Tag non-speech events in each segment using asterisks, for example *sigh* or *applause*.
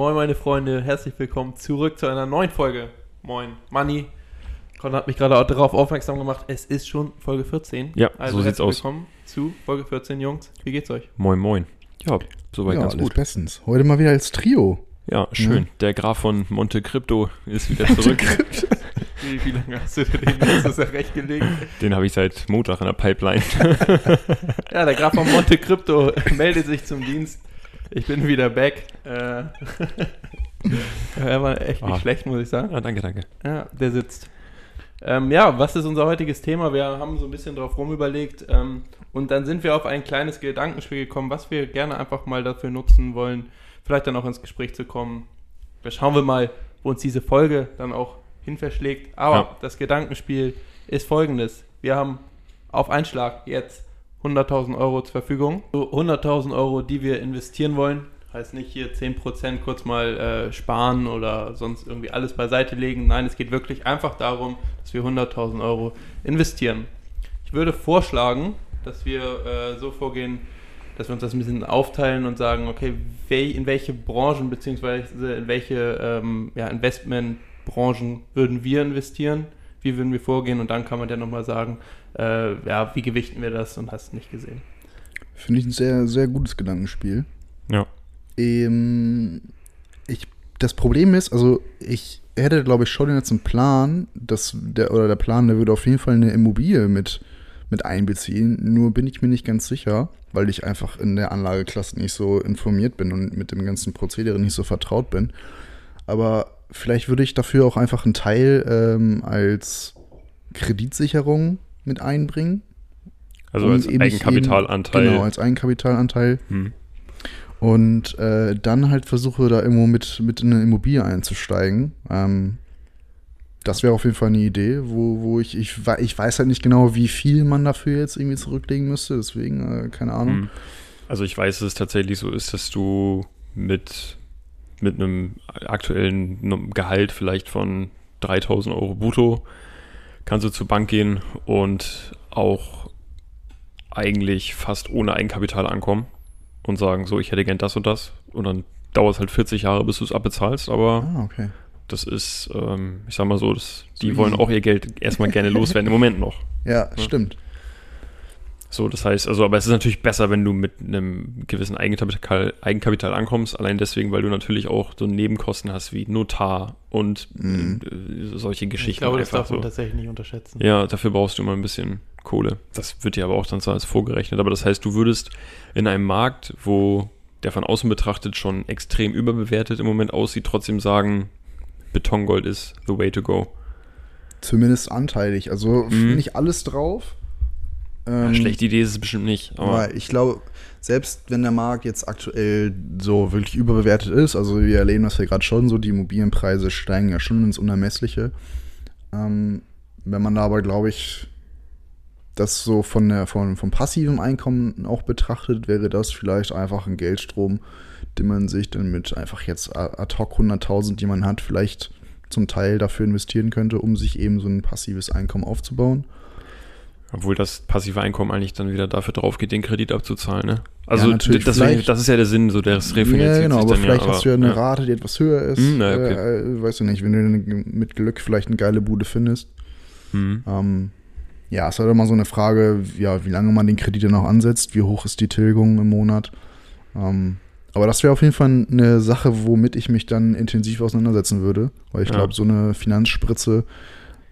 Moin, meine Freunde, herzlich willkommen zurück zu einer neuen Folge. Moin, Manni. Con hat mich gerade auch darauf aufmerksam gemacht, es ist schon Folge 14. Ja, also so sieht's herzlich aus. willkommen zu Folge 14, Jungs. Wie geht's euch? Moin, moin. Ja, soweit ja, ganz alles gut. bestens. Heute mal wieder als Trio. Ja, schön. Der Graf von Monte Crypto ist wieder zurück. *laughs* Wie, wie lange hast du den letztes Jahr recht gelegt? Den habe ich seit Montag in der Pipeline. *laughs* Ja, der Graf von Monte Crypto *laughs* meldet sich zum Dienst. Ich bin wieder back. Äh, *laughs* er war echt nicht Ah. schlecht, muss ich sagen. ah, danke, danke. Ja, der sitzt. Ähm, ja, was ist unser heutiges Thema? Wir haben so ein bisschen drauf rumüberlegt ähm, und dann sind wir auf ein kleines Gedankenspiel gekommen, was wir gerne einfach mal dafür nutzen wollen, vielleicht dann auch ins Gespräch zu kommen. Da schauen wir mal, wo uns diese Folge dann auch hin verschlägt. Aber Ja. das Gedankenspiel ist folgendes. Wir haben auf Einschlag jetzt 100.000 Euro zur Verfügung. So 100.000 Euro, die wir investieren wollen. Heißt nicht hier 10% kurz mal äh, sparen oder sonst irgendwie alles beiseite legen. Nein, es geht wirklich einfach darum, dass wir 100.000 Euro investieren. Ich würde vorschlagen, dass wir äh, so vorgehen, dass wir uns das ein bisschen aufteilen und sagen, okay, in welche Branchen beziehungsweise in welche ähm, ja, Investmentbranchen würden wir investieren, wie würden wir vorgehen und dann kann man ja nochmal sagen, äh, ja, wie gewichten wir das und hast nicht gesehen. Finde ich ein sehr, sehr gutes Gedankenspiel. Ja. Ähm, ich, das Problem ist, also ich hätte, glaube ich, schon jetzt einen Plan, dass der, oder der Plan, der würde auf jeden Fall eine Immobilie mit, mit einbeziehen. Nur bin ich mir nicht ganz sicher, weil ich einfach in der Anlageklasse nicht so informiert bin und mit dem ganzen Prozedere nicht so vertraut bin. Aber vielleicht würde ich dafür auch einfach einen Teil ähm, als Kreditsicherung mit einbringen. Also als eben Eigenkapitalanteil. Jeden, genau, als Eigenkapitalanteil. Hm. Und äh, dann halt versuche da irgendwo mit, mit in eine Immobilie einzusteigen. Ähm, das wäre auf jeden Fall eine Idee, wo, wo ich, ich, ich weiß halt nicht genau, wie viel man dafür jetzt irgendwie zurücklegen müsste, deswegen, äh, keine Ahnung. Hm. Also ich weiß, dass es tatsächlich so ist, dass du mit, mit einem aktuellen Gehalt vielleicht von 3000 Euro brutto kannst du zur Bank gehen und auch eigentlich fast ohne Eigenkapital ankommen und sagen, so, ich hätte gern das und das. Und dann dauert es halt 40 Jahre, bis du es abbezahlst, aber Ah, okay. das ist, ähm, ich sag mal so, das, So die wollen easy. auch ihr Geld erstmal gerne *laughs* loswerden, im Moment noch. Ja, stimmt. So, das heißt, also, aber es ist natürlich besser, wenn du mit einem gewissen Eigenkapital, Eigenkapital ankommst, allein deswegen, weil du natürlich auch so Nebenkosten hast wie Notar und Mhm. äh, solche Geschichten. ich glaube, das darf man so. tatsächlich nicht unterschätzen. Ja, dafür brauchst du immer ein bisschen Kohle. Das wird dir aber auch dann so als vorgerechnet. Aber das heißt, du würdest in einem Markt, wo der von außen betrachtet schon extrem überbewertet im Moment aussieht, trotzdem sagen, Betongold ist the way to go. Zumindest anteilig. Also Mhm. nicht alles drauf. Ähm, schlechte Idee ist es bestimmt nicht. Aber ich glaube, selbst wenn der Markt jetzt aktuell so wirklich überbewertet ist, also wir erleben das ja gerade schon, so die Immobilienpreise steigen ja schon ins Unermessliche. Ähm, wenn man da aber, glaube ich, das so von der, von, vom passiven Einkommen auch betrachtet, wäre das vielleicht einfach ein Geldstrom, den man sich dann mit einfach jetzt ad hoc 100.000, die man hat, vielleicht zum Teil dafür investieren könnte, um sich eben so ein passives Einkommen aufzubauen. Obwohl das passive Einkommen eigentlich dann wieder dafür drauf geht, den Kredit abzuzahlen, ne? Also Ja, deswegen, das ist ja der Sinn, so der refinanziert Ja, genau, sich aber dann vielleicht ja, hast du ja eine ja. Rate, die etwas höher ist. Hm, na, okay. äh, äh, weißt du nicht, wenn du mit Glück vielleicht eine geile Bude findest. Hm. Ähm, ja, es ist halt immer so eine Frage, ja, wie lange man den Kredit dann auch ansetzt, wie hoch ist die Tilgung im Monat. Ähm, aber das wäre auf jeden Fall eine Sache, womit ich mich dann intensiv auseinandersetzen würde, weil ich Ja. glaube, so eine Finanzspritze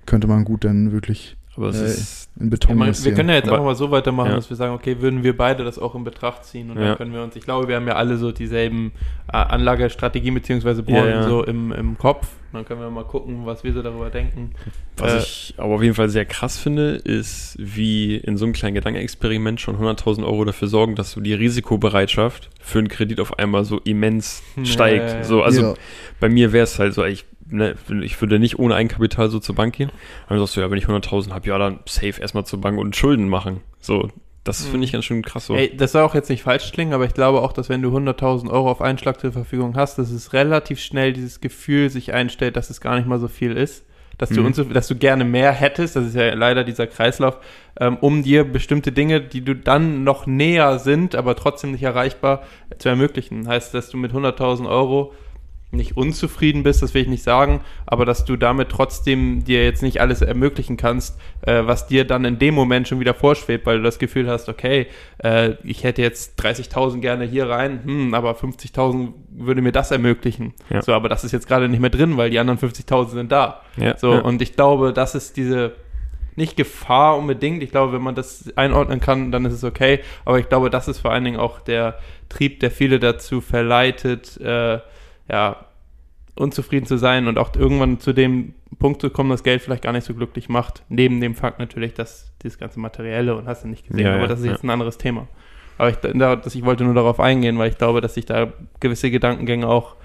könnte man gut dann wirklich Aber es Äh, ist, in Beton man, wir können ja jetzt Aber- einfach mal so weitermachen, Ja. dass wir sagen, okay, würden wir beide das auch in Betracht ziehen und Ja. dann können wir uns, ich glaube, wir haben ja alle so dieselben äh, Anlagestrategien beziehungsweise Branchen Ja, ja. so im, im Kopf Dann können wir mal gucken, was wir so darüber denken. Was Äh, ich aber auf jeden Fall sehr krass finde, ist, wie in so einem kleinen Gedankenexperiment schon 100.000 Euro dafür sorgen, dass so die Risikobereitschaft für einen Kredit auf einmal so immens Ja, steigt. So, also Ja. bei mir wäre es halt so, ich, ne, ich würde nicht ohne Eigenkapital so zur Bank gehen. Aber dann sagst du, ja, wenn ich 100.000 habe, ja, dann safe erstmal zur Bank und Schulden machen. So, das Mhm. finde ich ganz schön krass so. Ey, das soll auch jetzt nicht falsch klingen, aber ich glaube auch, dass wenn du 100.000 Euro auf einen Schlag zur Verfügung hast, dass es relativ schnell dieses Gefühl sich einstellt, dass es gar nicht mal so viel ist. Dass du, Mhm. unzuf- dass du gerne mehr hättest, das ist ja leider dieser Kreislauf, ähm, um dir bestimmte Dinge, die du dann noch näher sind, aber trotzdem nicht erreichbar, zu ermöglichen. Heißt, dass du mit 100.000 Euro nicht unzufrieden bist, das will ich nicht sagen, aber dass du damit trotzdem dir jetzt nicht alles ermöglichen kannst, äh, was dir dann in dem Moment schon wieder vorschwebt, weil du das Gefühl hast, okay, äh, ich hätte jetzt 30.000 gerne hier rein, hm, aber 50.000 würde mir das ermöglichen. Ja. So, aber das ist jetzt gerade nicht mehr drin, weil die anderen 50.000 sind da. Ja, So, ja. und ich glaube, das ist diese, nicht Gefahr unbedingt. Ich glaube, wenn man das einordnen kann, dann ist es okay. Aber ich glaube, das ist vor allen Dingen auch der Trieb, der viele dazu verleitet, äh, ja, unzufrieden zu sein und auch irgendwann zu dem Punkt zu kommen, dass Geld vielleicht gar nicht so glücklich macht. Neben dem Fakt natürlich, dass dieses ganze Materielle und hast du nicht gesehen, Ja, aber ja, das ist ja. jetzt ein anderes Thema. Aber ich, da, das, ich wollte nur darauf eingehen, weil ich glaube, dass sich da gewisse Gedankengänge auch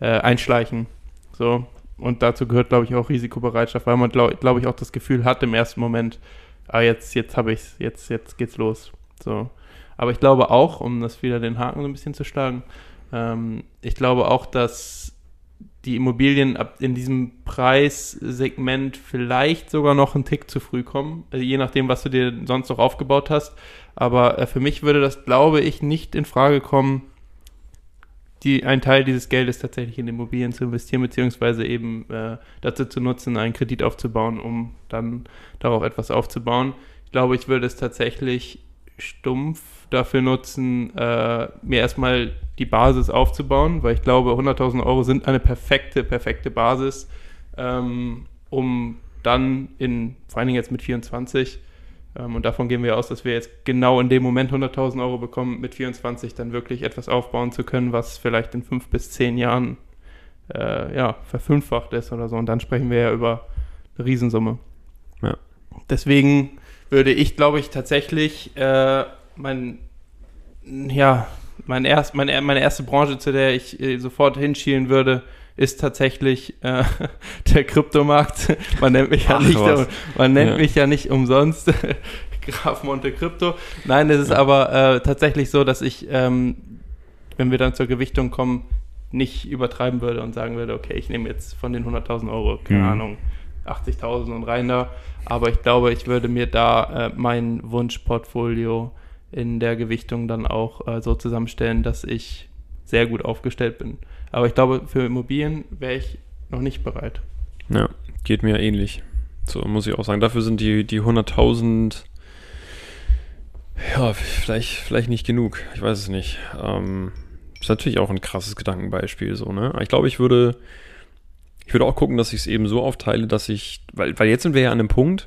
äh, einschleichen. So. Und dazu gehört, glaube ich, auch Risikobereitschaft, weil man, glaube glaub ich, auch das Gefühl hat im ersten Moment, ah, jetzt, jetzt habe ich's, jetzt, jetzt geht's los. So. Aber ich glaube auch, um das wieder den Haken so ein bisschen zu schlagen, ähm, ich glaube auch, dass die Immobilien ab in diesem Preissegment vielleicht sogar noch einen Tick zu früh kommen, äh, je nachdem, was du dir sonst noch aufgebaut hast. Aber äh, für mich würde das, glaube ich, nicht in Frage kommen, die, einen Teil dieses Geldes tatsächlich in Immobilien zu investieren, beziehungsweise eben äh, dazu zu nutzen, einen Kredit aufzubauen, um dann darauf etwas aufzubauen. Ich glaube, ich würde es tatsächlich stumpf dafür nutzen, äh, mir erstmal die Basis aufzubauen, weil ich glaube, 100.000 Euro sind eine perfekte, perfekte Basis, ähm, um dann in, vor allen Dingen jetzt mit 24, ähm, und davon gehen wir aus, dass wir jetzt genau in dem Moment 100.000 Euro bekommen, mit 24 dann wirklich etwas aufbauen zu können, was vielleicht in fünf bis zehn Jahren äh, ja, verfünffacht ist oder so. Und dann sprechen wir ja über eine Riesensumme. Ja. Deswegen würde ich, glaube ich, tatsächlich äh, mein, ja, mein erst, meine, meine erste Branche, zu der ich äh, sofort hinschielen würde, ist tatsächlich äh, *laughs* der Kryptomarkt. Man nennt mich ja Ach, nicht, was. man nennt Ja. mich ja nicht umsonst *laughs* Graf Monte Krypto. Nein, es ist aber äh, tatsächlich so, dass ich, ähm, wenn wir dann zur Gewichtung kommen, nicht übertreiben würde und sagen würde, okay, ich nehme jetzt von den 100.000 Euro, keine Mhm. Ahnung, 80.000 und rein da. Aber ich glaube, ich würde mir da äh, mein Wunschportfolio in der Gewichtung dann auch äh, so zusammenstellen, dass ich sehr gut aufgestellt bin. Aber ich glaube, für Immobilien wäre ich noch nicht bereit. Ja, geht mir ähnlich. So muss ich auch sagen. Dafür sind die, die 100.000 ja, vielleicht, vielleicht nicht genug. Ich weiß es nicht. Ähm, ist natürlich auch ein krasses Gedankenbeispiel so, ne? Ich glaube, ich würde, ich würde auch gucken, dass ich es eben so aufteile, dass ich, weil, weil jetzt sind wir ja an einem Punkt,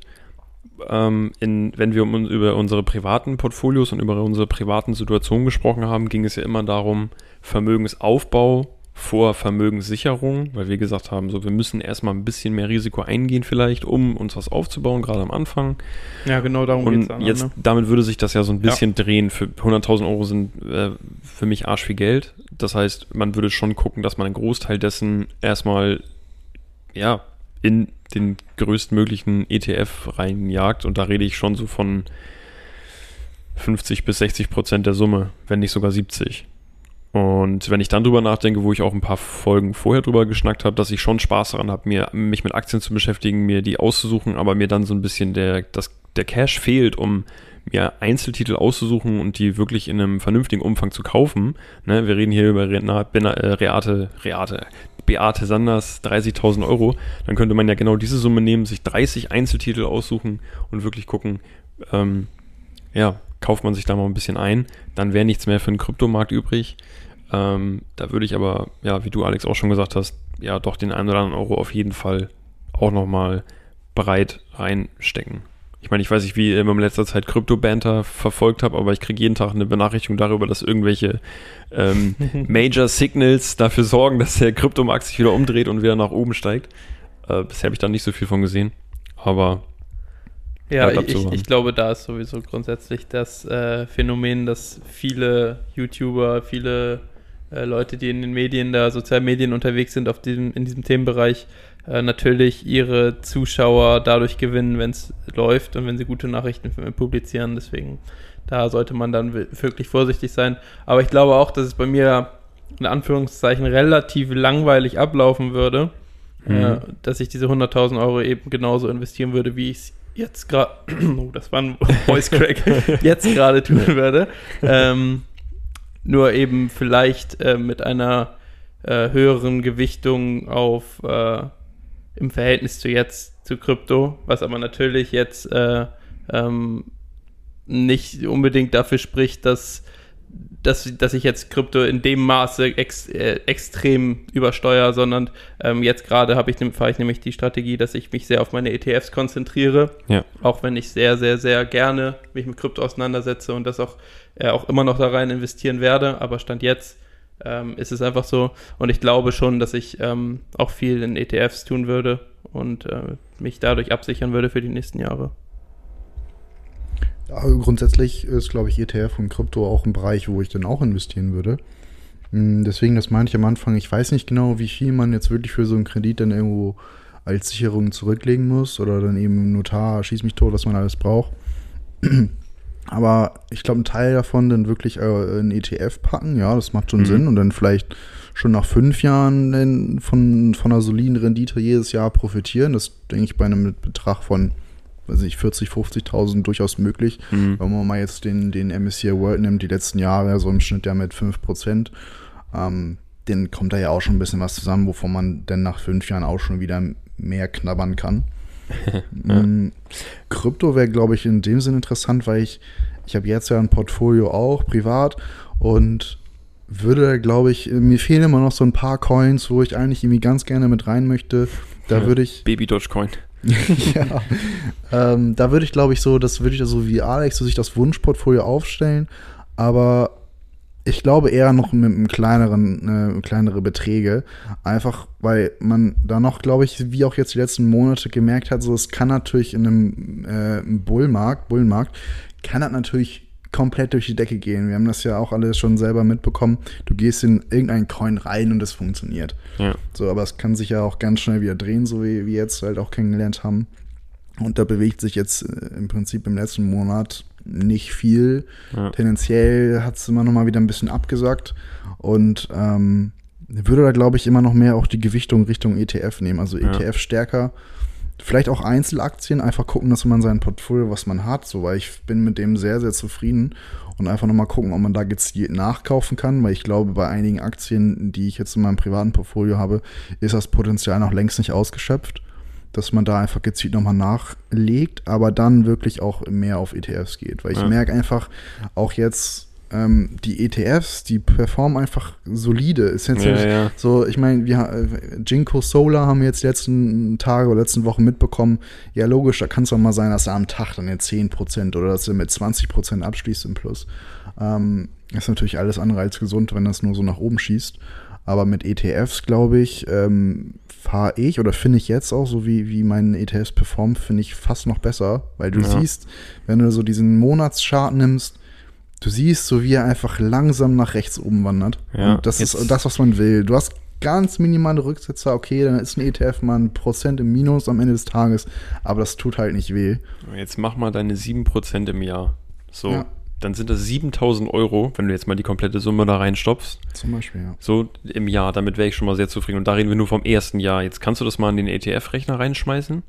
ähm, in, wenn wir um, über unsere privaten Portfolios und über unsere privaten Situationen gesprochen haben, ging es ja immer darum, Vermögensaufbau vor Vermögenssicherung, weil wir gesagt haben, so wir müssen erstmal ein bisschen mehr Risiko eingehen vielleicht, um uns was aufzubauen, gerade am Anfang. Ja, genau darum Und geht's dann, jetzt, ne? damit würde sich das ja so ein bisschen drehen. Für 100.000 Euro sind äh, für mich arsch viel Geld. Das heißt, man würde schon gucken, dass man einen Großteil dessen erstmal, ja, in den größtmöglichen ETF reinjagt. Und da rede ich schon so von 50 bis 60 Prozent der Summe, wenn nicht sogar 70. Und wenn ich dann drüber nachdenke, wo ich auch ein paar Folgen vorher drüber geschnackt habe, dass ich schon Spaß daran habe, mir, mich mit Aktien zu beschäftigen, mir die auszusuchen, aber mir dann so ein bisschen der, das, der Cash fehlt, um mir Einzeltitel auszusuchen und die wirklich in einem vernünftigen Umfang zu kaufen. Ne, wir reden hier über Renat, Bena, äh, Reate, Reate, Beate Sanders 30.000 Euro. Dann könnte man ja genau diese Summe nehmen, sich 30 Einzeltitel aussuchen und wirklich gucken, ähm, ja, kauft man sich da mal ein bisschen ein. Dann wäre nichts mehr für den Kryptomarkt übrig. Ähm, da würde ich aber, ja, wie du Alex auch schon gesagt hast, ja, doch den einen oder anderen Euro auf jeden Fall auch nochmal bereit reinstecken. Ich meine, ich weiß nicht, wie ihr in letzter Zeit Krypto-Banter verfolgt habt, aber ich kriege jeden Tag eine Benachrichtigung darüber, dass irgendwelche ähm, *laughs* Major Signals dafür sorgen, dass der Kryptomarkt sich wieder umdreht und wieder nach oben steigt. Äh, bisher habe ich da nicht so viel von gesehen. Aber ja, ich, ich, ich, glaube, da ist sowieso grundsätzlich das äh, Phänomen, dass viele YouTuber, viele äh, Leute, die in den Medien, da sozialen Medien unterwegs sind, auf diesem, in diesem Themenbereich, äh, natürlich ihre Zuschauer dadurch gewinnen, wenn es läuft und wenn sie gute Nachrichten publizieren. Deswegen, da sollte man dann wirklich vorsichtig sein. Aber ich glaube auch, dass es bei mir in Anführungszeichen relativ langweilig ablaufen würde, mhm. äh, dass ich diese 100.000 Euro eben genauso investieren würde, wie ich es jetzt gerade, *clears throat* oh, das war ein Voice Crack, *laughs* jetzt gerade tun würde. Ähm, nur eben vielleicht äh, mit einer äh, höheren Gewichtung auf äh, im Verhältnis zu jetzt zu Krypto, was aber natürlich jetzt äh, ähm, nicht unbedingt dafür spricht, dass, dass, dass ich jetzt Krypto in dem Maße ex, äh, extrem übersteuere, sondern ähm, jetzt gerade habe ich, fahre ich nämlich die Strategie, dass ich mich sehr auf meine ETFs konzentriere, ja. auch wenn ich sehr, sehr, sehr gerne mich mit Krypto auseinandersetze und das auch, äh, auch immer noch da rein investieren werde, aber Stand jetzt ähm, ist es einfach so. Und ich glaube schon, dass ich ähm, auch viel in ETFs tun würde und äh, mich dadurch absichern würde für die nächsten Jahre. Ja, grundsätzlich ist, glaube ich, ETF und Krypto auch ein Bereich, wo ich dann auch investieren würde. Hm, deswegen, das meinte ich am Anfang, ich weiß nicht genau, wie viel man jetzt wirklich für so einen Kredit dann irgendwo als Sicherung zurücklegen muss oder dann eben Notar, schieß mich tot, was man alles braucht. Aber ich glaube, ein Teil davon dann wirklich äh, in ETF packen, ja, das macht schon mhm. Sinn. Und dann vielleicht schon nach fünf Jahren von, von einer soliden Rendite jedes Jahr profitieren. Das denke ich bei einem Betrag von, weiß nicht, 40, 50.000 durchaus möglich. Mhm. Wenn man mal jetzt den, den MSCI World nimmt, die letzten Jahre, so im Schnitt ja mit 5 Prozent, ähm, dann kommt da ja auch schon ein bisschen was zusammen, wovon man dann nach fünf Jahren auch schon wieder mehr knabbern kann. *laughs* Mm, Krypto wäre, glaube ich, in dem Sinn interessant, weil ich, ich habe jetzt ja ein Portfolio auch privat und würde, glaube ich, mir fehlen immer noch so ein paar Coins, wo ich eigentlich irgendwie ganz gerne mit rein möchte. Da ja, würde ich. Baby Dogecoin. *laughs* ja. Ähm, da würde ich, glaube ich, so, das würde ich so wie Alex, so sich das Wunschportfolio aufstellen. Aber ich glaube eher noch mit einem kleineren, äh, kleinere Beträge. Einfach, weil man da noch, glaube ich, wie auch jetzt die letzten Monate gemerkt hat, so es kann natürlich in einem äh, Bullmarkt, Bullenmarkt, kann das natürlich komplett durch die Decke gehen. Wir haben das ja auch alles schon selber mitbekommen. Du gehst in irgendeinen Coin rein und es funktioniert. Ja. So, aber es kann sich ja auch ganz schnell wieder drehen, so wie wir jetzt halt auch kennengelernt haben. Und da bewegt sich jetzt äh, im Prinzip im letzten Monat nicht viel. Ja. Tendenziell hat es immer noch mal wieder ein bisschen abgesagt und ähm, würde da, glaube ich, immer noch mehr auch die Gewichtung Richtung ETF nehmen. Also ETF ja. stärker. Vielleicht auch Einzelaktien, einfach gucken, dass man sein Portfolio, was man hat, so, weil ich bin mit dem sehr, sehr zufrieden und einfach nochmal gucken, ob man da gezielt nachkaufen kann, weil ich glaube, bei einigen Aktien, die ich jetzt in meinem privaten Portfolio habe, ist das Potenzial noch längst nicht ausgeschöpft dass man da einfach gezielt nochmal nachlegt, aber dann wirklich auch mehr auf ETFs geht. Weil ich ja. merke einfach auch jetzt, ähm, die ETFs, die performen einfach solide. Ist jetzt ja, ja. so, ich meine, wir Jinko Solar haben jetzt letzten Tage oder letzten Wochen mitbekommen. Ja, logisch, da kann es doch mal sein, dass er am Tag dann jetzt 10% oder dass er mit 20% abschließt im Plus. Ähm, ist natürlich alles andere als gesund, wenn das nur so nach oben schießt. Aber mit ETFs, glaube ich, ähm, fahre ich oder finde ich jetzt auch, so wie, wie meine ETFs performen, finde ich fast noch besser. Weil du ja. siehst, wenn du so diesen Monatschart nimmst, du siehst so, wie er einfach langsam nach rechts oben wandert. Ja, Und das ist das, was man will. Du hast ganz minimale Rücksetzer, okay, dann ist ein ETF mal ein Prozent im Minus am Ende des Tages, aber das tut halt nicht weh. Jetzt mach mal deine 7% im Jahr. So. Ja dann sind das 7000 Euro, wenn du jetzt mal die komplette Summe da reinstopfst. Zum Beispiel, ja. So im Jahr, damit wäre ich schon mal sehr zufrieden. Und da reden wir nur vom ersten Jahr. Jetzt kannst du das mal in den ETF-Rechner reinschmeißen.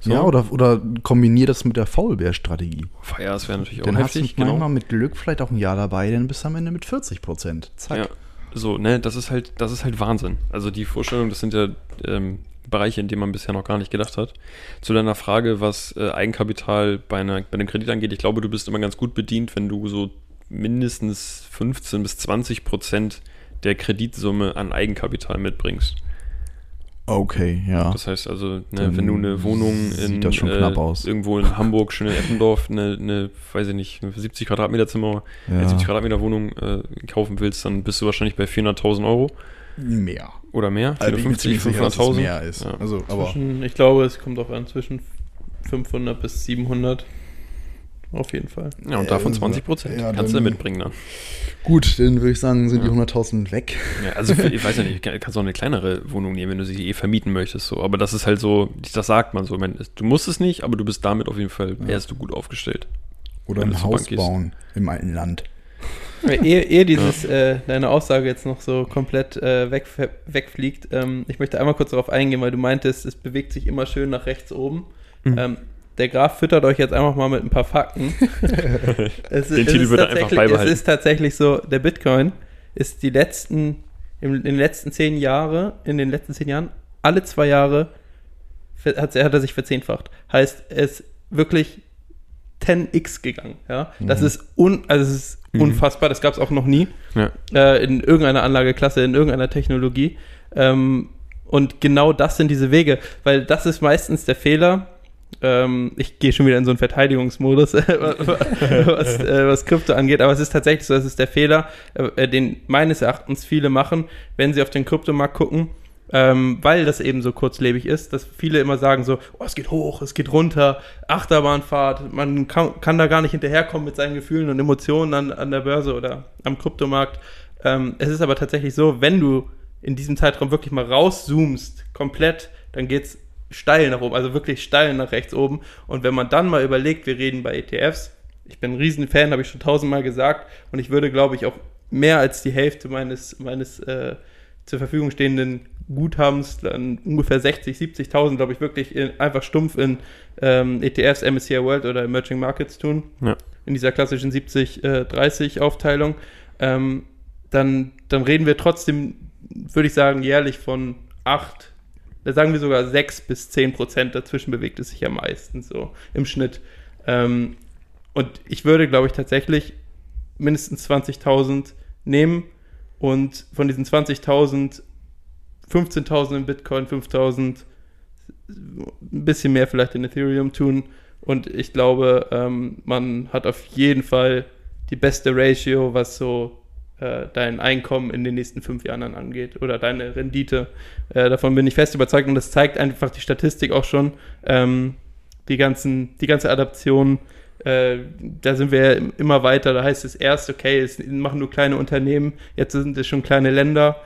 So. Ja, oder, oder kombinier das mit der Faulbär-Strategie. Ja, das wäre natürlich auch dann heftig. Dann hast du manchmal genau. mit Glück vielleicht auch ein Jahr dabei, dann bist du am Ende mit 40 Prozent. Zack. Ja, so, ne, das ist halt, das ist halt Wahnsinn. Also die Vorstellung, das sind ja ähm, Bereiche, in denen man bisher noch gar nicht gedacht hat. Zu deiner Frage, was äh, Eigenkapital bei, einer, bei einem Kredit angeht, ich glaube, du bist immer ganz gut bedient, wenn du so mindestens 15 bis 20 Prozent der Kreditsumme an Eigenkapital mitbringst. Okay, ja. Das heißt also, ne, wenn du eine Wohnung in, das schon äh, knapp aus. irgendwo in Hamburg, schön in Eppendorf, eine, eine, weiß ich nicht, eine 70 Quadratmeter Zimmer, eine ja. 70 Quadratmeter Wohnung äh, kaufen willst, dann bist du wahrscheinlich bei 400.000 Euro Mehr. oder mehr. Also ich bin 450, ziemlich sicher, dass es 500.000. mehr ist. Ja. Also, aber Zwischen, ich glaube, es kommt auch an, zwischen 500 bis 700. Auf jeden Fall. Ja, und davon Äh, 20 Prozent. ja, Kannst du mitbringen dann. gut, dann würde ich sagen, sind Ja. die 100.000 weg. Ja, also für, *laughs* ich weiß ja nicht, kann- kannst auch eine kleinere Wohnung nehmen, wenn du sie eh vermieten möchtest. So. Aber das ist halt so, das sagt man so. Meine, du musst es nicht, aber du bist damit auf jeden Fall, Ja. wärst du gut aufgefgestellt. Oder ein du Haus bauen im alten Land. Ehe, ehe dieses, äh, deine Aussage jetzt noch so komplett äh, weg, wegfliegt, ähm, ich möchte einmal kurz darauf eingehen, weil du meintest, es bewegt sich immer schön nach rechts oben. Mhm. Ähm, der Graph füttert euch jetzt einfach mal mit ein paar Fakten. *laughs* es, Den Titel ist wird einfach tatsächlich- beibehalten. Es ist tatsächlich so, der Bitcoin ist die letzten, in den letzten zehn Jahre, in den letzten zehn Jahren, alle zwei Jahre hat, hat er sich verzehnfacht. Heißt, ist wirklich 10x gegangen. Ja? Das Mhm. ist, un, also es ist Mhm. unfassbar, das gab es auch noch nie Ja. äh, in irgendeiner Anlageklasse, in irgendeiner Technologie. Ähm, und genau das sind diese Wege, weil das ist meistens der Fehler. Ähm, ich gehe schon wieder in so einen Verteidigungsmodus, *laughs* was, äh, was Krypto angeht, aber es ist tatsächlich so, es ist der Fehler, äh, den meines Erachtens viele machen, wenn sie auf den Kryptomarkt gucken, ähm, weil das eben so kurzlebig ist, dass viele immer sagen so, oh, es geht hoch, es geht runter, Achterbahnfahrt, man kann, kann da gar nicht hinterherkommen mit seinen Gefühlen und Emotionen an, an der Börse oder am Kryptomarkt. Ähm, es ist aber tatsächlich so, wenn du in diesem Zeitraum wirklich mal rauszoomst, komplett, dann geht's steil nach oben, also wirklich steil nach rechts oben. Und wenn man dann mal überlegt, wir reden bei ETFs, ich bin ein Riesen-Fan, habe ich schon tausendmal gesagt, und ich würde, glaube ich, auch mehr als die Hälfte meines, meines äh, zur Verfügung stehenden Guthabens, dann ungefähr 60, 70.000, glaube ich, wirklich in, einfach stumpf in ähm, ETFs, MSCI World oder Emerging Markets tun. Ja. In dieser klassischen 70-30-Aufteilung. ähm, dann, dann reden wir trotzdem, würde ich sagen, jährlich von 8, da sagen wir sogar 6 bis 10 Prozent. Dazwischen bewegt es sich ja meistens so im Schnitt. Ähm, und ich würde, glaube ich, tatsächlich mindestens 20.000 nehmen und von diesen 20.000 15.000 in Bitcoin, 5.000 ein bisschen mehr vielleicht in Ethereum tun. Und ich glaube, ähm, man hat auf jeden Fall die beste Ratio, was so äh, dein Einkommen in den nächsten fünf Jahren angeht oder deine Rendite. Äh, davon bin ich fest überzeugt und das zeigt einfach die Statistik auch schon. Ähm, die, ganzen, die ganze Adaption, äh, da sind wir immer weiter. Da heißt es erst, okay, es machen nur kleine Unternehmen, jetzt sind es schon kleine Länder.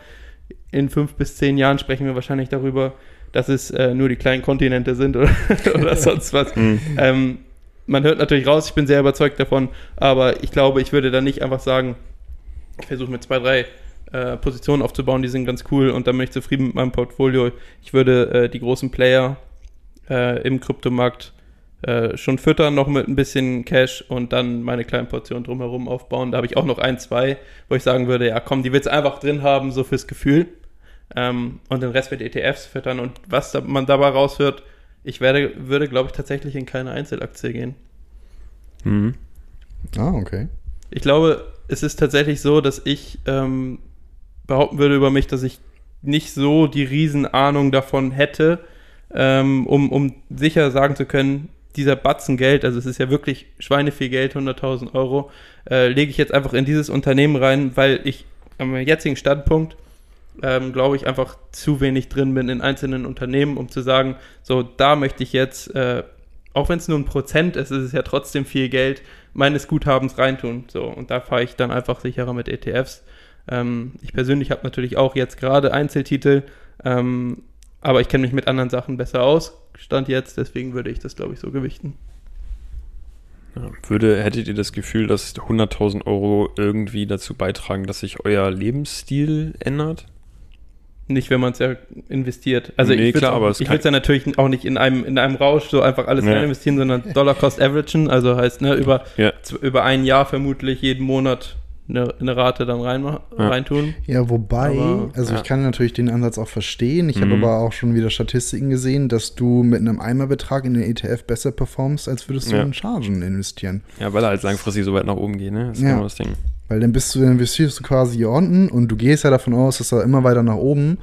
In fünf bis zehn Jahren sprechen wir wahrscheinlich darüber, dass es äh, nur die kleinen Kontinente sind oder, *laughs* oder sonst was. Mhm. Ähm, man hört natürlich raus, ich bin sehr überzeugt davon, aber ich glaube, ich würde da nicht einfach sagen, ich versuche mit zwei, drei äh, Positionen aufzubauen, die sind ganz cool und dann bin ich zufrieden mit meinem Portfolio. Ich würde äh, die großen Player äh, im Kryptomarkt äh, schon füttern, noch mit ein bisschen Cash und dann meine kleinen Portionen drumherum aufbauen. Da habe ich auch noch ein, zwei, wo ich sagen würde, ja komm, die willst einfach drin haben, so fürs Gefühl. Ähm, und den Rest mit ETFs füttern. Und was da, man dabei raushört, ich werde, würde, glaube ich, tatsächlich in keine Einzelaktie gehen. Mhm. Ah, okay. Ich glaube, es ist tatsächlich so, dass ich ähm, behaupten würde über mich, dass ich nicht so die Riesenahnung davon hätte, ähm, um, um sicher sagen zu können, dieser Batzen Geld, also es ist ja wirklich schweineviel Geld, 100.000 Euro, äh, lege ich jetzt einfach in dieses Unternehmen rein, weil ich am jetzigen Standpunkt, ähm, glaube ich, einfach zu wenig drin bin in einzelnen Unternehmen, um zu sagen, so, da möchte ich jetzt, äh, auch wenn es nur ein Prozent ist, ist es ja trotzdem viel Geld, meines Guthabens reintun. So, und da fahre ich dann einfach sicherer mit ETFs. Ähm, ich persönlich habe natürlich auch jetzt gerade Einzeltitel, ähm, aber ich kenne mich mit anderen Sachen besser aus, stand jetzt, deswegen würde ich das, glaube ich, so gewichten. Würde, hättet ihr das Gefühl, dass 100.000 Euro irgendwie dazu beitragen, dass sich euer Lebensstil ändert? Nicht, wenn man es ja investiert. Also Nee, ich würde klar, aber es ja natürlich auch nicht in einem, in einem Rausch so einfach alles Ja. rein investieren, sondern Dollar Cost Averagen, also heißt, ne, über, Ja. über ein Jahr vermutlich jeden Monat eine, eine Rate dann rein, Ja. reintun. Ja, wobei, Aber, also ja. ich kann natürlich den Ansatz auch verstehen. Ich habe Mhm. aber auch schon wieder Statistiken gesehen, dass du mit einem Eimerbetrag in den ETF besser performst, als würdest du Ja. in Chargen investieren. Ja, weil er halt langfristig so weit nach oben geht, ne? Das ist Ja. genau das Ding. Weil dann bist du, dann investierst du quasi hier unten und du gehst ja davon aus, dass er immer weiter nach oben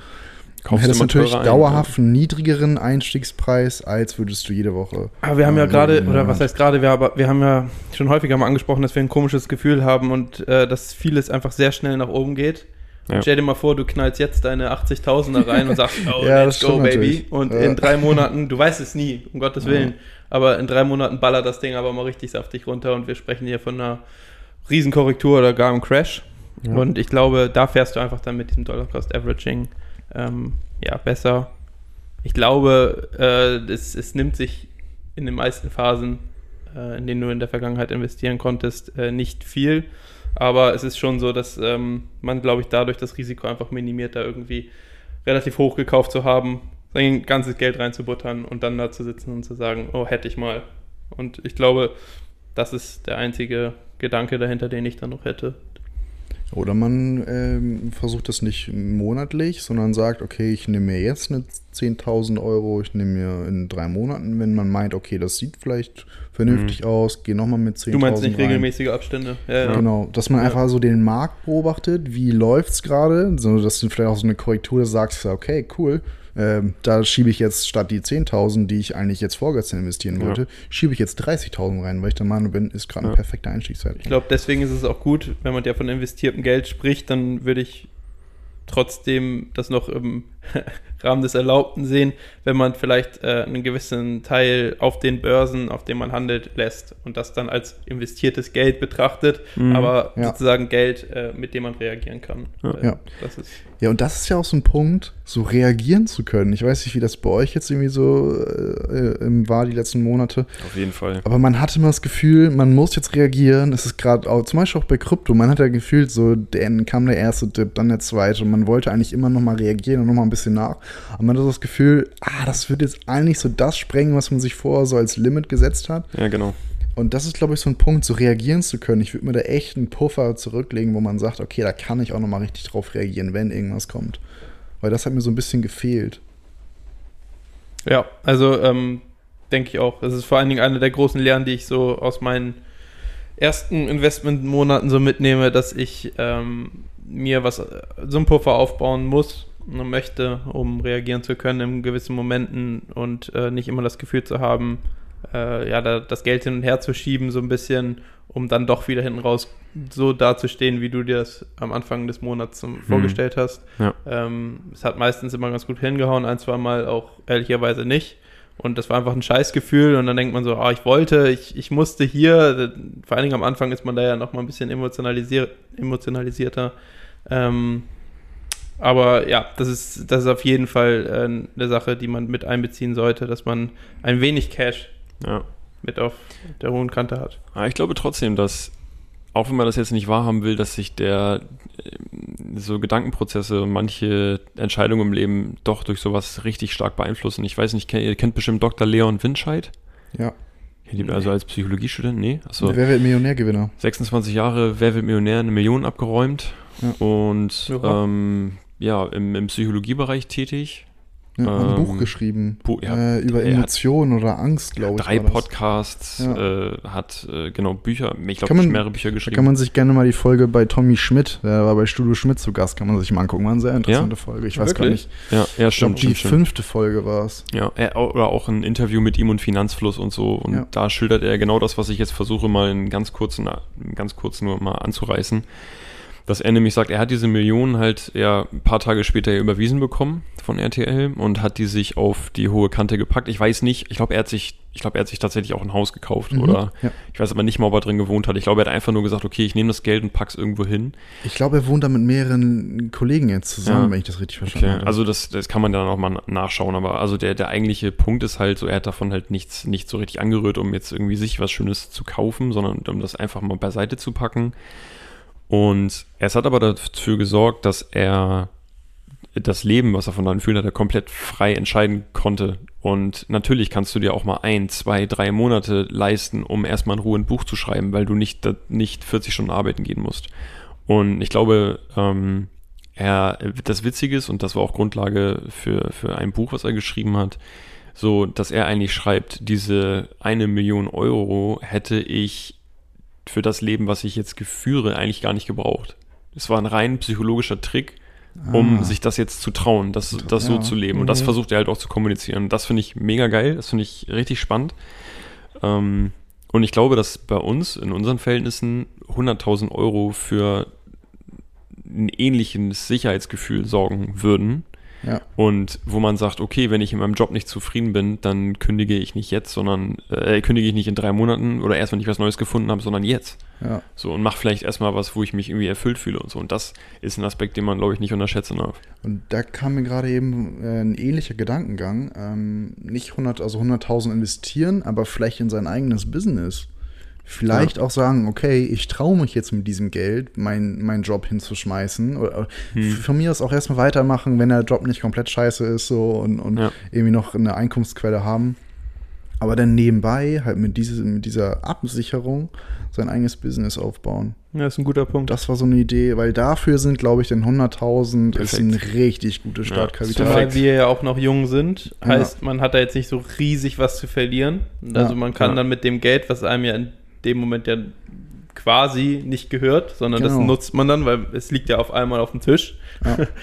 Du hättest natürlich dauerhaft einen niedrigeren Einstiegspreis, als würdest du jede Woche. Aber wir haben ja ähm, gerade, oder was heißt gerade, wir, wir haben ja schon häufiger mal angesprochen, dass wir ein komisches Gefühl haben und äh, dass vieles einfach sehr schnell nach oben geht. Ja. Stell dir mal vor, du knallst jetzt deine 80.000er rein und sagst, *laughs* oh, ja, let's go, baby. Natürlich. Und ja. in drei Monaten, du weißt es nie, um Gottes Willen, aber in drei Monaten ballert das Ding aber mal richtig saftig runter und wir sprechen hier von einer Riesenkorrektur oder gar einem Crash. Und ich glaube, da fährst du einfach dann mit diesem Dollar-Cost-Averaging ähm, ja, besser. Ich glaube, äh, es, es nimmt sich in den meisten Phasen, äh, in denen du in der Vergangenheit investieren konntest, äh, nicht viel. Aber es ist schon so, dass ähm, man, glaube ich, dadurch das Risiko einfach minimiert, da irgendwie relativ hoch gekauft zu haben, sein ganzes Geld reinzubuttern und dann da zu sitzen und zu sagen, oh, hätte ich mal. Und ich glaube, das ist der einzige Gedanke dahinter, den ich dann noch hätte. Oder man ähm, versucht das nicht monatlich, sondern sagt, okay, ich nehme mir jetzt eine 10.000 Euro, ich nehme mir in drei Monaten, wenn man meint, okay, das sieht vielleicht vernünftig mhm. aus, gehe nochmal mit 10.000 Du meinst nicht rein. regelmäßige Abstände? Ja, ja. Genau, dass man ja. einfach so den Markt beobachtet, wie läuft es gerade, so dass du vielleicht auch so eine Korrektur sagst, okay, cool, ähm, da schiebe ich jetzt statt die 10.000, die ich eigentlich jetzt vorgestern investieren wollte, ja. schiebe ich jetzt 30.000 rein, weil ich der Meinung bin, ist gerade ja. eine perfekte Einstiegszeit. Ich glaube, deswegen ist es auch gut, wenn man ja von investiertem Geld spricht, dann würde ich trotzdem das noch im *laughs* Rahmen des Erlaubten sehen, wenn man vielleicht äh, einen gewissen Teil auf den Börsen, auf denen man handelt, lässt und das dann als investiertes Geld betrachtet, mhm, aber ja. sozusagen Geld, äh, mit dem man reagieren kann. Ja. ja. Das ist ja, und das ist ja auch so ein Punkt, so reagieren zu können. Ich weiß nicht, wie das bei euch jetzt irgendwie so äh, war die letzten Monate. Auf jeden Fall. Aber man hatte immer das Gefühl, man muss jetzt reagieren. Es ist gerade auch, zum Beispiel auch bei Krypto, man hat ja gefühlt, so, dann kam der erste Dip, dann der zweite und man wollte eigentlich immer noch mal reagieren und noch mal ein bisschen nach. Aber man hat das Gefühl, ah, das wird jetzt eigentlich so das sprengen, was man sich vorher so als Limit gesetzt hat. Ja, genau. Und das ist, glaube ich, so ein Punkt, so reagieren zu können. Ich würde mir da echt einen Puffer zurücklegen, wo man sagt, okay, da kann ich auch noch mal richtig drauf reagieren, wenn irgendwas kommt. Weil das hat mir so ein bisschen gefehlt. Ja, also ähm, denke ich auch. Das ist vor allen Dingen eine der großen Lehren, die ich so aus meinen ersten Investmentmonaten so mitnehme, dass ich ähm, mir was, so einen Puffer aufbauen muss und möchte, um reagieren zu können in gewissen Momenten und äh, nicht immer das Gefühl zu haben, äh, ja, da, das Geld hin und her zu schieben, so ein bisschen, um dann doch wieder hinten raus so dazustehen, wie du dir das am Anfang des Monats mhm. vorgestellt hast. Ja. Ähm, es hat meistens immer ganz gut hingehauen, ein, zwei Mal auch ehrlicherweise nicht. Und das war einfach ein Scheißgefühl und dann denkt man so, ah, ich wollte, ich, ich musste hier, vor allen Dingen am Anfang ist man da ja noch mal ein bisschen emotionalisier emotionalisierter. Ähm, aber ja, das ist, das ist auf jeden Fall äh, eine Sache, die man mit einbeziehen sollte, dass man ein wenig Cash ja. mit auf der hohen Kante hat. Ja, ich glaube trotzdem, dass, auch wenn man das jetzt nicht wahrhaben will, dass sich der äh, so Gedankenprozesse und manche Entscheidungen im Leben doch durch sowas richtig stark beeinflussen. Ich weiß nicht, ihr kennt bestimmt Dr. Leon Winscheid? Ja. Also als Psychologiestudent? Nee. Achso. Wer wird Millionärgewinner? 26 Jahre, wer wird Millionär, eine Million abgeräumt. Ja. Und ähm, ja, im, im Psychologiebereich tätig. Ja, ähm, ein Buch geschrieben Bu ja, äh, über Emotionen oder Angst, glaube ich. Drei Podcasts, ja. äh, hat äh, genau Bücher, ich glaube, mehrere Bücher geschrieben. Kann man sich gerne mal die Folge bei Tommy Schmidt, der war bei Studio Schmidt zu Gast, kann man sich mal angucken. War eine sehr interessante Folge. Ich weiß Wirklich? gar nicht. Ja, ja stimmt. Glaub, die stimmt, fünfte Folge war es. Ja, oder auch ein Interview mit ihm und Finanzfluss und so. Und da schildert er genau das, was ich jetzt versuche, mal in ganz kurzen, ganz kurz nur mal anzureißen dass er nämlich sagt, er hat diese Millionen halt ja ein paar Tage später überwiesen bekommen von RTL und hat die sich auf die hohe Kante gepackt. Ich weiß nicht, ich glaube, er hat sich, ich glaube, er hat sich tatsächlich auch ein Haus gekauft mhm, oder ja. ich weiß aber nicht mal, ob er drin gewohnt hat. Ich glaube, er hat einfach nur gesagt, okay, ich nehme das Geld und pack's irgendwo hin. Ich glaube, er wohnt da mit mehreren Kollegen jetzt zusammen, ja. wenn ich das richtig verstanden okay. habe. Also das, das kann man dann auch mal nachschauen, aber also der, der eigentliche Punkt ist halt so, er hat davon halt nichts, nicht so richtig angerührt, um jetzt irgendwie sich was Schönes zu kaufen, sondern um das einfach mal beiseite zu packen. Und es hat aber dafür gesorgt, dass er das Leben, was er von dann fühlt hat, er komplett frei entscheiden konnte. Und natürlich kannst du dir auch mal ein, zwei, drei Monate leisten, um erstmal in Ruhe ein Buch zu schreiben, weil du nicht, nicht 40 Stunden arbeiten gehen musst. Und ich glaube, ähm, er, das Witzige ist, und das war auch Grundlage für, für ein Buch, was er geschrieben hat, so, dass er eigentlich schreibt, diese eine Million Euro hätte ich für das Leben, was ich jetzt führe, eigentlich gar nicht gebraucht. Es war ein rein psychologischer Trick, um Ah. sich das jetzt zu trauen, das, das so Ja. zu leben. Und das Mhm. versucht er halt auch zu kommunizieren. Das finde ich mega geil, das finde ich richtig spannend. Ähm, und ich glaube, dass bei uns, in unseren Verhältnissen, 100.000 Euro für ein ähnliches Sicherheitsgefühl sorgen würden. Ja. Und wo man sagt, okay, wenn ich in meinem Job nicht zufrieden bin, dann kündige ich nicht jetzt, sondern äh, kündige ich nicht in drei Monaten oder erst, wenn ich was Neues gefunden habe, sondern jetzt. Ja. So und mache vielleicht erstmal was, wo ich mich irgendwie erfüllt fühle und so. Und das ist ein Aspekt, den man, glaube ich, nicht unterschätzen darf. Und da kam mir gerade eben äh, ein ähnlicher Gedankengang. Ähm, nicht 100, also 100.000 investieren, aber vielleicht in sein eigenes Business. Vielleicht auch sagen, okay, ich traue mich jetzt mit diesem Geld, mein, meinen Job hinzuschmeißen. Oder Hm. von mir aus auch erstmal weitermachen, wenn der Job nicht komplett scheiße ist so und, und Ja. irgendwie noch eine Einkunftsquelle haben. Aber dann nebenbei halt mit, diese, mit dieser Absicherung sein eigenes Business aufbauen. Ja, ist ein guter Punkt. Das war so eine Idee, weil dafür sind, glaube ich, denn 100.000 ist ein richtig gutes Ja, Startkapital. Zumal Perfekt. wir ja auch noch jung sind. Ja. Heißt, man hat da jetzt nicht so riesig was zu verlieren. Also Ja. man kann Ja. dann mit dem Geld, was einem ja in dem Moment ja quasi nicht gehört, sondern das Genau. nutzt man dann, weil es liegt ja auf einmal auf dem Tisch.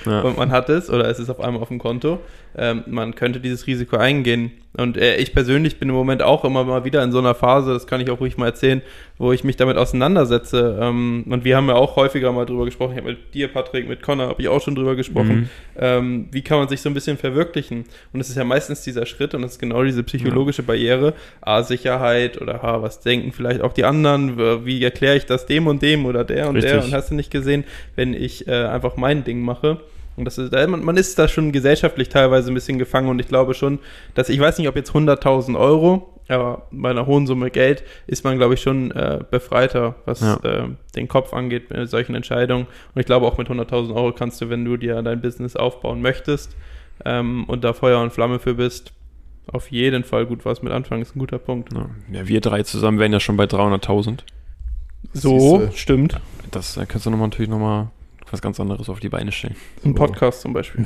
Ja. *laughs* und man hat es oder es ist auf einmal auf dem Konto. Ähm, man könnte dieses Risiko eingehen. Und äh, ich persönlich bin im Moment auch immer mal wieder in so einer Phase, das kann ich auch ruhig mal erzählen, wo ich mich damit auseinandersetze. Ähm, und wir haben ja auch häufiger mal drüber gesprochen. Ich habe mit dir, Patrick, mit Connor, habe ich auch schon drüber gesprochen. Mhm. Ähm, wie kann man sich so ein bisschen verwirklichen? Und es ist ja meistens dieser Schritt und es ist genau diese psychologische Barriere. A, Sicherheit oder H, was denken vielleicht auch die anderen? Wie erkläre ich das dem und dem oder der und der? Richtig. Und hast du nicht gesehen, wenn ich äh, einfach mein Ding mache? Und das ist, man, man ist da schon gesellschaftlich teilweise ein bisschen gefangen und ich glaube schon, dass ich weiß nicht, ob jetzt 100.000 Euro, aber bei einer hohen Summe Geld ist man, glaube ich, schon äh, befreiter, was Ja. äh, den Kopf angeht mit solchen Entscheidungen. Und ich glaube, auch mit 100.000 Euro kannst du, wenn du dir dein Business aufbauen möchtest ähm, und da Feuer und Flamme für bist, auf jeden Fall gut was mit anfangen. Ist ein guter Punkt. Ja. ja, wir drei zusammen wären ja schon bei 300.000. So, Siehste. stimmt. Das da kannst du noch mal natürlich nochmal was ganz anderes auf die Beine stellen. Ein Podcast zum Beispiel.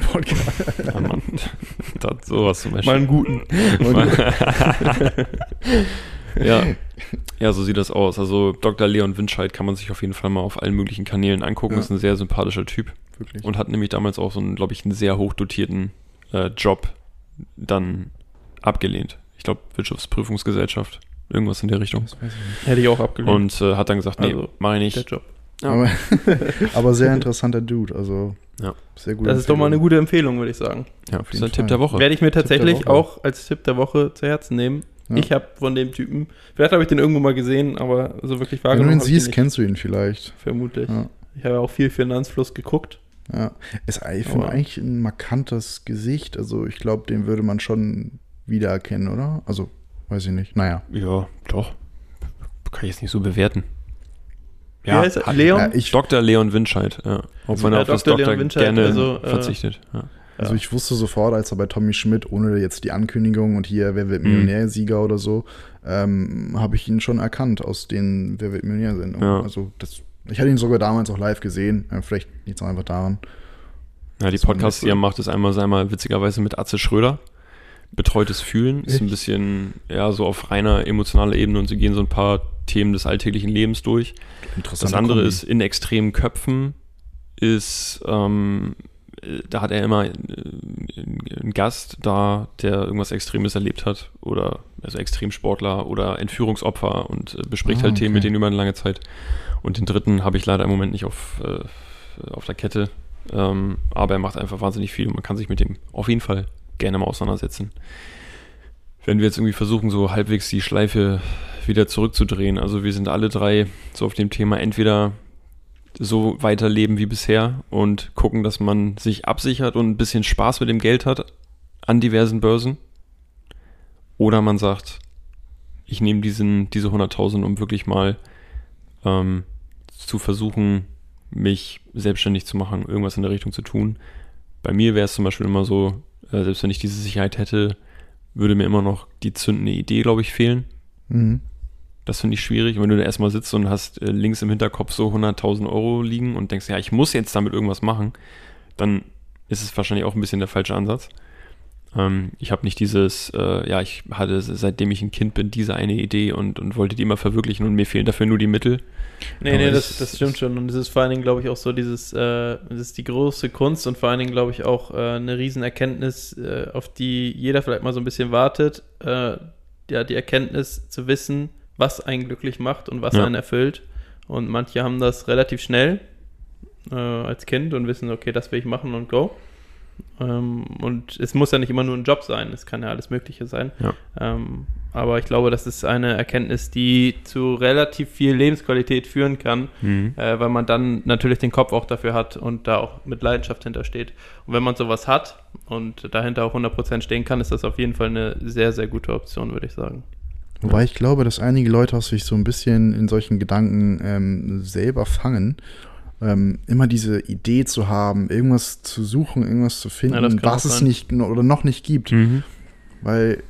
Ja, Mann. *laughs* das, sowas zum Mal Beispiel. einen guten. *laughs* *laughs* ja. ja, so sieht das aus. Also Dr. Leon Winscheid kann man sich auf jeden Fall mal auf allen möglichen Kanälen angucken. Ja. Ist ein sehr sympathischer Typ Wirklich. und hat nämlich damals auch so einen, glaube ich, einen sehr hochdotierten äh, Job dann abgelehnt. Ich glaube, Wirtschaftsprüfungsgesellschaft. Irgendwas in der Richtung. Hätte ich auch abgelehnt. Und äh, hat dann gesagt, nee, Also, mach ich der nicht. Job. Ja. Aber, *laughs* aber sehr interessanter Dude, also Ja. sehr gut. Das ist doch mal eine gute Empfehlung, würde ich sagen. Ja, Auf das ist jeden ein Tipp der Woche. Werde ich mir tatsächlich auch als Tipp der Woche zu Herzen nehmen. Ja. Ich habe von dem Typen, vielleicht habe ich den irgendwo mal gesehen, aber so wirklich Wenn du wahrgenommen ihn siehst, kennst du ihn vielleicht. Vermutlich. Ja. Ich habe auch viel Finanzfluss geguckt. Ja. Ist eigentlich ein markantes Gesicht. Also ich glaube, den würde man schon wiedererkennen, oder? Also, weiß ich nicht. Naja. Ja, doch. Kann ich jetzt nicht so bewerten. Wie heißt er? hat- Leon? Ja, ich, Dr. Leon Winscheid, ja. Ob Also, man ja, auf das Dr. Leon Winscheid, gerne also, äh, verzichtet. Ja. also Ja. ich wusste sofort, als er bei Tommy Schmidt, ohne jetzt die Ankündigung und hier Wer wird Mhm. Millionärsieger oder so, ähm, habe ich ihn schon erkannt aus den Wer wird Millionär-Sendungen. Ja. Also das, ich hatte ihn sogar damals auch live gesehen. Äh, vielleicht liegt es auch einfach daran. Ja, die Podcasts, die er macht, ist einmal, einmal witzigerweise mit Atze Schröder. Betreutes Fühlen ist ein bisschen, ja, so auf reiner emotionaler Ebene und sie gehen so ein paar Themen des alltäglichen Lebens durch. Interessant. Das andere ist in extremen Köpfen, ist, ähm, äh, da hat er immer äh, einen Gast da, der irgendwas Extremes erlebt hat oder also Extremsportler oder Entführungsopfer und äh, bespricht Ah, halt Themen okay. mit denen über eine lange Zeit. Und den dritten habe ich leider im Moment nicht auf, äh, auf der Kette, ähm, aber er macht einfach wahnsinnig viel und man kann sich mit dem auf jeden Fall gerne mal auseinandersetzen. Wenn wir jetzt irgendwie versuchen, so halbwegs die Schleife wieder zurückzudrehen, also wir sind alle drei so auf dem Thema entweder so weiterleben wie bisher und gucken, dass man sich absichert und ein bisschen Spaß mit dem Geld hat an diversen Börsen. Oder man sagt, ich nehme diesen, diese 100.000, um wirklich mal ähm, zu versuchen, mich selbstständig zu machen, irgendwas in der Richtung zu tun. Bei mir wäre es zum Beispiel immer so, äh, selbst wenn ich diese Sicherheit hätte, würde mir immer noch die zündende Idee, glaube ich, fehlen. Mhm. Das finde ich schwierig. Und wenn du da erstmal sitzt und hast äh, links im Hinterkopf so 100.000 Euro liegen und denkst, ja, ich muss jetzt damit irgendwas machen, dann ist es wahrscheinlich auch ein bisschen der falsche Ansatz. Ähm, ich habe nicht dieses, äh, ja, ich hatte seitdem ich ein Kind bin, diese eine Idee und, und wollte die immer verwirklichen und mir fehlen dafür nur die Mittel. Nee, Aber nee, das, das stimmt schon. Und es ist vor allen Dingen, glaube ich, auch so dieses, äh, das ist die große Kunst und vor allen Dingen, glaube ich, auch äh, eine Riesenerkenntnis, äh, auf die jeder vielleicht mal so ein bisschen wartet. Äh, ja, die Erkenntnis zu wissen, was einen glücklich macht und was Ja. einen erfüllt. Und manche haben das relativ schnell äh, als Kind und wissen, okay, das will ich machen und go. Ähm, und es muss ja nicht immer nur ein Job sein, es kann ja alles Mögliche sein. Ja. Ähm, aber ich glaube, das ist eine Erkenntnis, die zu relativ viel Lebensqualität führen kann, Mhm. äh, weil man dann natürlich den Kopf auch dafür hat und da auch mit Leidenschaft hintersteht. Und wenn man sowas hat und dahinter auch 100% stehen kann, ist das auf jeden Fall eine sehr, sehr gute Option, würde ich sagen. Wobei ich glaube, dass einige Leute auch sich so ein bisschen in solchen Gedanken ähm, selber fangen. Ähm, immer diese Idee zu haben, irgendwas zu suchen, irgendwas zu Ja, finden, kann was es nicht oder noch nicht gibt. Mhm. Weil,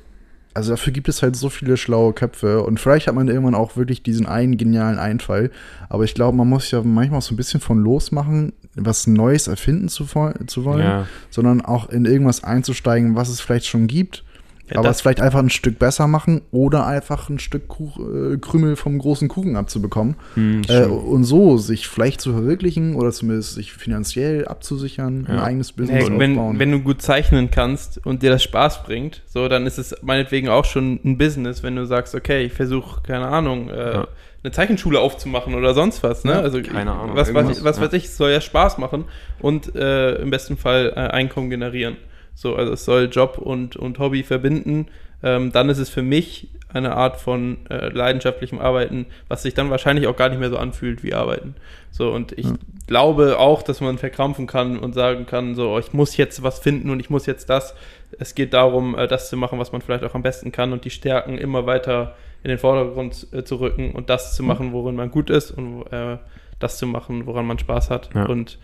also dafür gibt es halt so viele schlaue Köpfe und vielleicht hat man irgendwann auch wirklich diesen einen genialen Einfall. Aber ich glaube, man muss ja manchmal auch so ein bisschen von losmachen, was Neues erfinden zu, zu wollen, Ja, sondern auch in irgendwas einzusteigen, was es vielleicht schon gibt. Ja, aber es vielleicht einfach ein Stück besser machen oder einfach ein Stück Kuch, äh, Krümel vom großen Kuchen abzubekommen. Mhm, Äh, und so sich vielleicht zu verwirklichen oder zumindest sich finanziell abzusichern, ein Ja. eigenes Business Hey, wenn, aufbauen. wenn du gut zeichnen kannst und dir das Spaß bringt, so, dann ist es meinetwegen auch schon ein Business, wenn du sagst, okay, ich versuche, keine Ahnung, äh, Ja. eine Zeichenschule aufzumachen oder sonst was, ne? Ja, also keine Ahnung, Was, was, was ja. weiß ich, es soll ja Spaß machen und äh, im besten Fall äh, Einkommen generieren. So, also es soll Job und, und Hobby verbinden. Ähm, dann ist es für mich eine Art von äh, leidenschaftlichem Arbeiten, was sich dann wahrscheinlich auch gar nicht mehr so anfühlt wie Arbeiten. So, und ich Ja. glaube auch, dass man verkrampfen kann und sagen kann, so, oh, ich muss jetzt was finden und ich muss jetzt das. Es geht darum, äh, das zu machen, was man vielleicht auch am besten kann und die Stärken immer weiter in den Vordergrund äh, zu rücken und das zu machen, worin man gut ist und äh, das zu machen, woran man Spaß hat. Ja. Und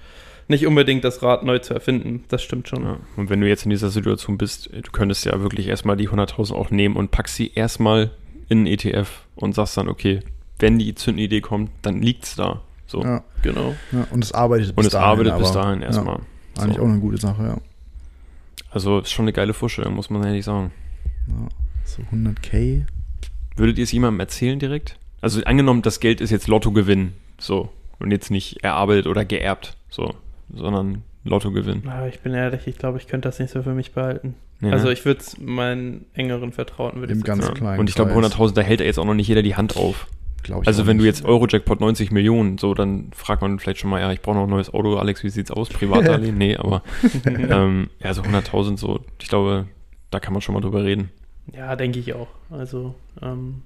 nicht unbedingt das Rad neu zu erfinden. Das stimmt schon. Ja. Und wenn du jetzt in dieser Situation bist, du könntest ja wirklich erstmal die 100.000 auch nehmen und packst sie erstmal in einen ETF und sagst dann, okay, wenn die Zündidee kommt, dann liegt's da. So. ja, Genau. ja, und es arbeitet Und es arbeitet bis dahin erstmal. Ja, eigentlich So. auch eine gute Sache, ja. Also ist schon eine geile Vorstellung, muss man ehrlich sagen. ja. So 100k. Würdet ihr es jemandem erzählen direkt? Also angenommen, das Geld ist jetzt Lottogewinn, so. Und jetzt nicht erarbeitet oder geerbt, so. Sondern Lottogewinn. Aber ich bin ehrlich, ich glaube, ich könnte das nicht so für mich behalten. Ja. Also ich würde es meinen engeren Vertrauten, würde Im ich ganz sagen. kleinen Und ich glaube, Kreis. 100.000, da hält er jetzt auch noch nicht jeder die Hand auf. Glaub ich Also wenn du nicht. jetzt Eurojackpot 90 Millionen, so, dann fragt man vielleicht schon mal, ja, ich brauche noch ein neues Auto, Alex, wie sieht's aus? Privatdarlehen? *laughs* nee, aber ähm, ja, so 100.000 so, ich glaube, da kann man schon mal drüber reden. Ja, denke ich auch. Also, ähm,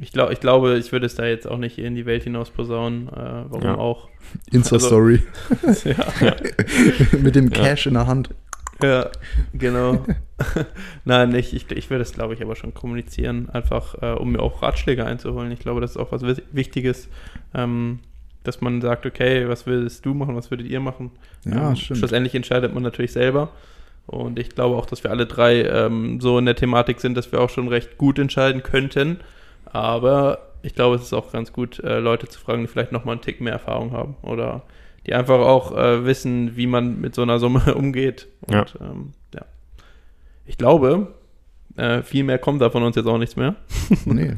ich, glaub, ich glaube, ich würde es da jetzt auch nicht in die Welt hinaus posaunen. Äh, warum Ja. auch? Insta-Story *laughs* ja, *laughs* mit dem Ja. Cash in der Hand. ja, genau. *laughs* Nein, nicht. Ich, ich würde es, glaube ich, aber schon kommunizieren, einfach äh, um mir auch Ratschläge einzuholen. Ich glaube, das ist auch was Wi- Wichtiges, ähm, dass man sagt, okay, was würdest du machen, was würdet ihr machen? Ja, ähm, stimmt. Schlussendlich entscheidet man natürlich selber. Und ich glaube auch, dass wir alle drei ähm, so in der Thematik sind, dass wir auch schon recht gut entscheiden könnten. Aber ich glaube, es ist auch ganz gut, äh, Leute zu fragen, die vielleicht noch mal einen Tick mehr Erfahrung haben oder die einfach auch äh, wissen, wie man mit so einer Summe *laughs* umgeht. Und Ja. ähm, ja. Ich glaube, äh, viel mehr kommt da von uns jetzt auch nichts mehr. *laughs* Nee.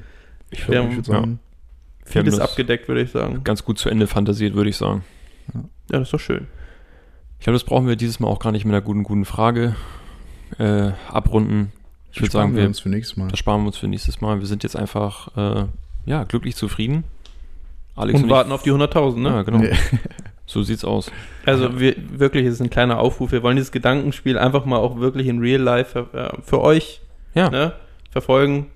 Ich würde würd sagen, Wir haben Vieles das abgedeckt, würde ich sagen. ganz gut zu Ende fantasiert, würde ich sagen. Ja, das ist doch schön. Ich glaube, das brauchen wir dieses Mal auch gar nicht mit einer guten, guten Frage äh, abrunden. Ich würde sagen, wir wir, uns für nächstes Mal. das sparen wir uns für nächstes Mal. Wir sind jetzt einfach, äh, ja, glücklich zufrieden. Alex Und ich- warten auf die 100.000, ne? Ja, genau. Nee. *laughs* So sieht's aus. Also wir, wirklich, es ist ein kleiner Aufruf. Wir wollen dieses Gedankenspiel einfach mal auch wirklich in Real Life äh, für euch Ja, ne, verfolgen.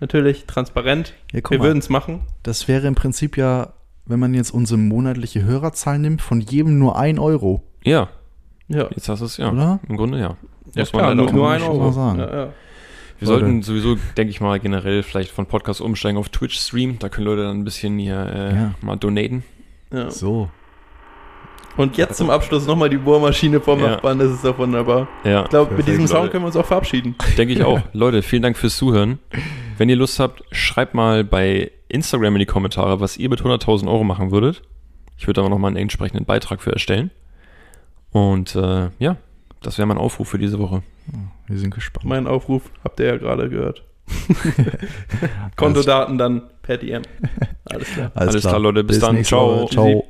Natürlich, transparent. Ja, wir würden es machen. das wäre im Prinzip ja, wenn man jetzt unsere monatliche Hörerzahl nimmt, von jedem nur ein Euro, ja, Ja, jetzt hast du es, ja. oder? Im Grunde ja. Ja Muss man klar, leider nur, auch nur mal sagen. Ja, ja. Wir sollten sowieso, denke ich mal, generell vielleicht von Podcast umsteigen auf Twitch streamen. Da können Leute dann ein bisschen hier äh, Ja. mal donaten. Ja. So. Und jetzt zum Abschluss nochmal die Bohrmaschine vom Ja. Nachbarn, das ist doch wunderbar. Ja, Ich glaube, mit diesem Sound Leute. können wir uns auch verabschieden. Denke ich auch. *laughs* Leute, vielen Dank fürs Zuhören. Wenn ihr Lust habt, schreibt mal bei Instagram in die Kommentare, was ihr mit 100.000 Euro machen würdet. Ich würde aber nochmal einen entsprechenden Beitrag für erstellen. Und äh, ja, das wäre mein Aufruf für diese Woche. Wir sind gespannt. Mein Aufruf habt ihr ja gerade gehört. *laughs* Kontodaten dann per DM. Alles klar. Alles klar, Leute. Bis dann. nächste Ciao. Woche. Ciao.